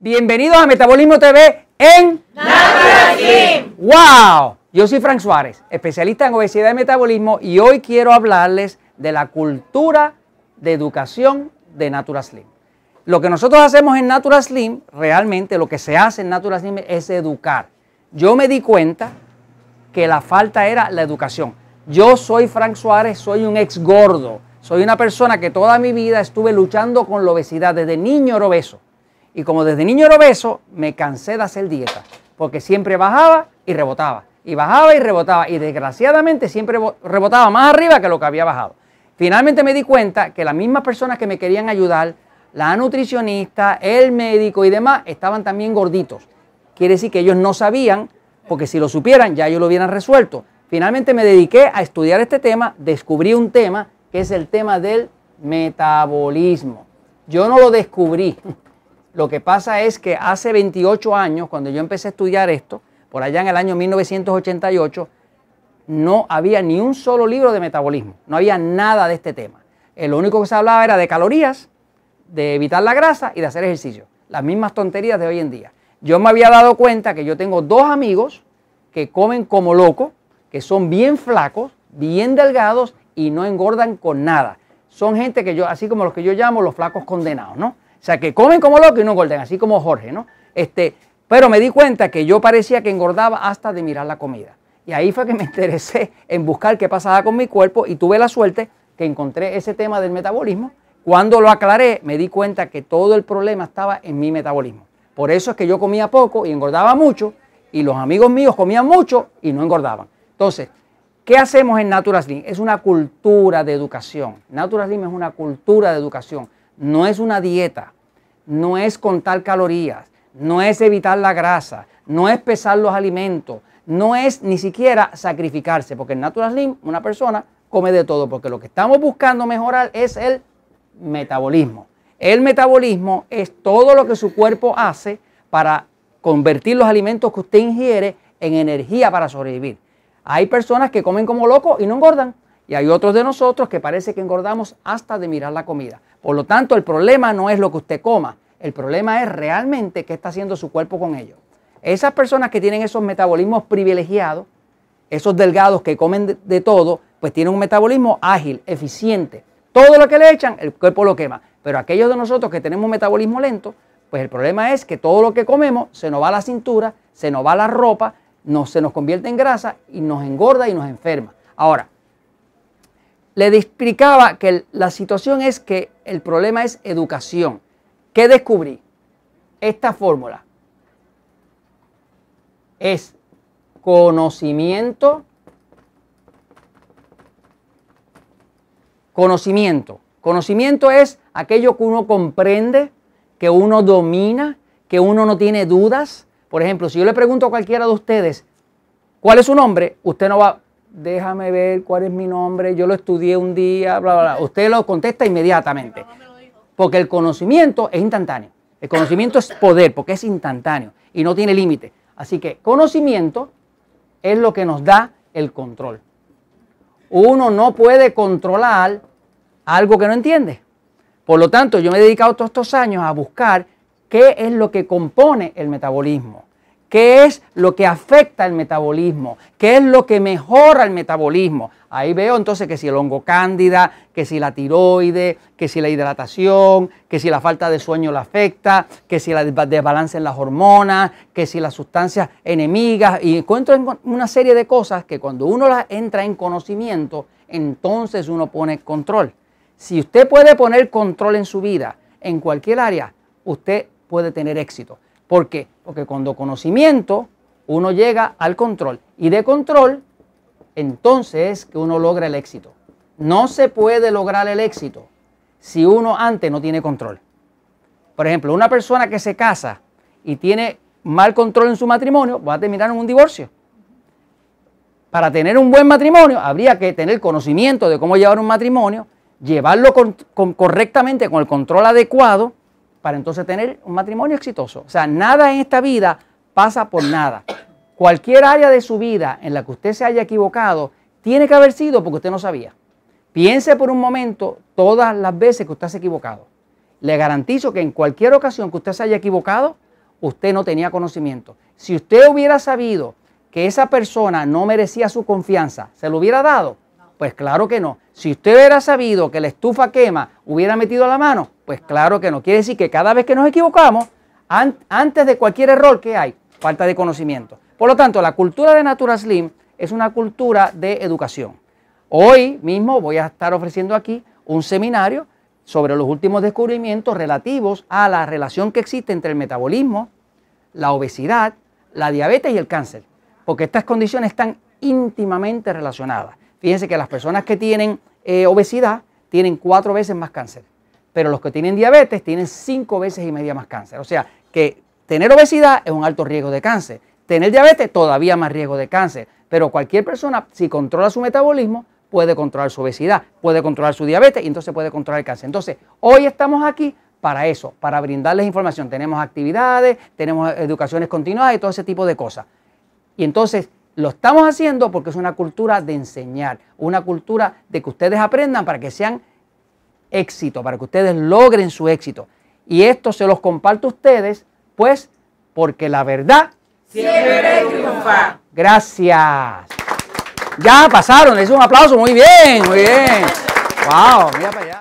Bienvenidos a Metabolismo TV en Natural ¡Wow! Yo soy Frank Suárez, especialista en obesidad y metabolismo y hoy quiero hablarles de la cultura de educación de Natural Slim. Lo que nosotros hacemos en Natural Slim, realmente lo que se hace en Natural Slim es educar. Yo me di cuenta que la falta era la educación. Yo soy Frank Suárez, soy un ex gordo, soy una persona que toda mi vida estuve luchando con la obesidad, desde niño era obeso. Y como desde niño era obeso, me cansé de hacer dieta, porque siempre bajaba y rebotaba, y bajaba y rebotaba, y desgraciadamente siempre rebotaba más arriba que lo que había bajado. Finalmente me di cuenta que las mismas personas que me querían ayudar, la nutricionista, el médico y demás, estaban también gorditos. Quiere decir que ellos no sabían, porque si lo supieran ya ellos lo hubieran resuelto. Finalmente me dediqué a estudiar este tema, descubrí un tema que es el tema del metabolismo. Yo no lo descubrí. Lo que pasa es que hace 28 años, cuando yo empecé a estudiar esto, por allá en el año 1988, no había ni un solo libro de metabolismo, no había nada de este tema. Lo único que se hablaba era de calorías, de evitar la grasa y de hacer ejercicio. Las mismas tonterías de hoy en día. Yo me había dado cuenta que yo tengo dos amigos que comen como locos, que son bien flacos, bien delgados y no engordan con nada. Son gente que yo, así como los que yo llamo los flacos condenados, ¿no? O sea, que comen como locos y no engordan, así como Jorge, ¿no? Este, pero me di cuenta que yo parecía que engordaba hasta de mirar la comida. Y ahí fue que me interesé en buscar qué pasaba con mi cuerpo y tuve la suerte que encontré ese tema del metabolismo. Cuando lo aclaré, me di cuenta que todo el problema estaba en mi metabolismo. Por eso es que yo comía poco y engordaba mucho y los amigos míos comían mucho y no engordaban. Entonces, ¿qué hacemos en Natural Slim? Es una cultura de educación. Natural Slim es una cultura de educación. No es una dieta, no es contar calorías, no es evitar la grasa, no es pesar los alimentos, no es ni siquiera sacrificarse, porque en Natural Slim una persona come de todo, porque lo que estamos buscando mejorar es el metabolismo. El metabolismo es todo lo que su cuerpo hace para convertir los alimentos que usted ingiere en energía para sobrevivir. Hay personas que comen como locos y no engordan. Y hay otros de nosotros que parece que engordamos hasta de mirar la comida. Por lo tanto, el problema no es lo que usted coma, el problema es realmente qué está haciendo su cuerpo con ello. Esas personas que tienen esos metabolismos privilegiados, esos delgados que comen de, todo, pues tienen un metabolismo ágil, eficiente. Todo lo que le echan, el cuerpo lo quema. Pero aquellos de nosotros que tenemos un metabolismo lento, pues el problema es que todo lo que comemos se nos va a la cintura, se nos va a la ropa, no, se nos convierte en grasa y nos engorda y nos enferma. Ahora, le explicaba que la situación es que el problema es educación. ¿Qué descubrí? Esta fórmula es conocimiento, conocimiento. Conocimiento es aquello que uno comprende, que uno domina, que uno no tiene dudas. Por ejemplo, si yo le pregunto a cualquiera de ustedes, ¿cuál es su nombre? Usted no va, déjame ver cuál es mi nombre, yo lo estudié un día, bla, bla, bla. Usted lo contesta inmediatamente. Porque el conocimiento es instantáneo. El conocimiento es poder, porque es instantáneo y no tiene límite. Así que conocimiento es lo que nos da el control. Uno no puede controlar algo que no entiende. Por lo tanto, yo me he dedicado todos estos años a buscar qué es lo que compone el metabolismo. ¿Qué es lo que afecta el metabolismo? ¿Qué es lo que mejora el metabolismo? Ahí veo entonces que si el hongo cándida, que si la tiroide, que si la hidratación, que si la falta de sueño la afecta, que si la desbalance en las hormonas, que si las sustancias enemigas. Y encuentro una serie de cosas que cuando uno las entra en conocimiento, entonces uno pone control. Si usted puede poner control en su vida, en cualquier área, usted puede tener éxito. ¿Por qué? Porque cuando conocimiento uno llega al control y de control, entonces es que uno logra el éxito. No se puede lograr el éxito si uno antes no tiene control. Por ejemplo, una persona que se casa y tiene mal control en su matrimonio va a terminar en un divorcio. Para tener un buen matrimonio habría que tener conocimiento de cómo llevar un matrimonio, llevarlo correctamente con el control adecuado para entonces tener un matrimonio exitoso. O sea, nada en esta vida pasa por nada. Cualquier área de su vida en la que usted se haya equivocado, tiene que haber sido porque usted no sabía. Piense por un momento todas las veces que usted se ha equivocado. Le garantizo que en cualquier ocasión que usted se haya equivocado, usted no tenía conocimiento. Si usted hubiera sabido que esa persona no merecía su confianza, ¿se lo hubiera dado? Pues claro que no. Si usted hubiera sabido que la estufa quema, hubiera metido la mano, pues claro que no. Quiere decir que cada vez que nos equivocamos, antes de cualquier error que hay, falta de conocimiento. Por lo tanto, la cultura de Natura Slim es una cultura de educación. Hoy mismo voy a estar ofreciendo aquí un seminario sobre los últimos descubrimientos relativos a la relación que existe entre el metabolismo, la obesidad, la diabetes y el cáncer, porque estas condiciones están íntimamente relacionadas. Fíjense que las personas que tienen eh, obesidad tienen cuatro veces más cáncer, pero los que tienen diabetes tienen cinco veces y media más cáncer. O sea que tener obesidad es un alto riesgo de cáncer, tener diabetes todavía más riesgo de cáncer, pero cualquier persona si controla su metabolismo puede controlar su obesidad, puede controlar su diabetes y entonces puede controlar el cáncer. Entonces, hoy estamos aquí para eso, para brindarles información. Tenemos actividades, tenemos educaciones continuadas y todo ese tipo de cosas. Y entonces lo estamos haciendo porque es una cultura de enseñar, una cultura de que ustedes aprendan para que sean éxito, para que ustedes logren su éxito. Y esto se los comparto a ustedes, pues, porque la verdad siempre triunfa. Gracias. Ya pasaron, les un aplauso, muy bien, muy bien. Wow, mira para allá.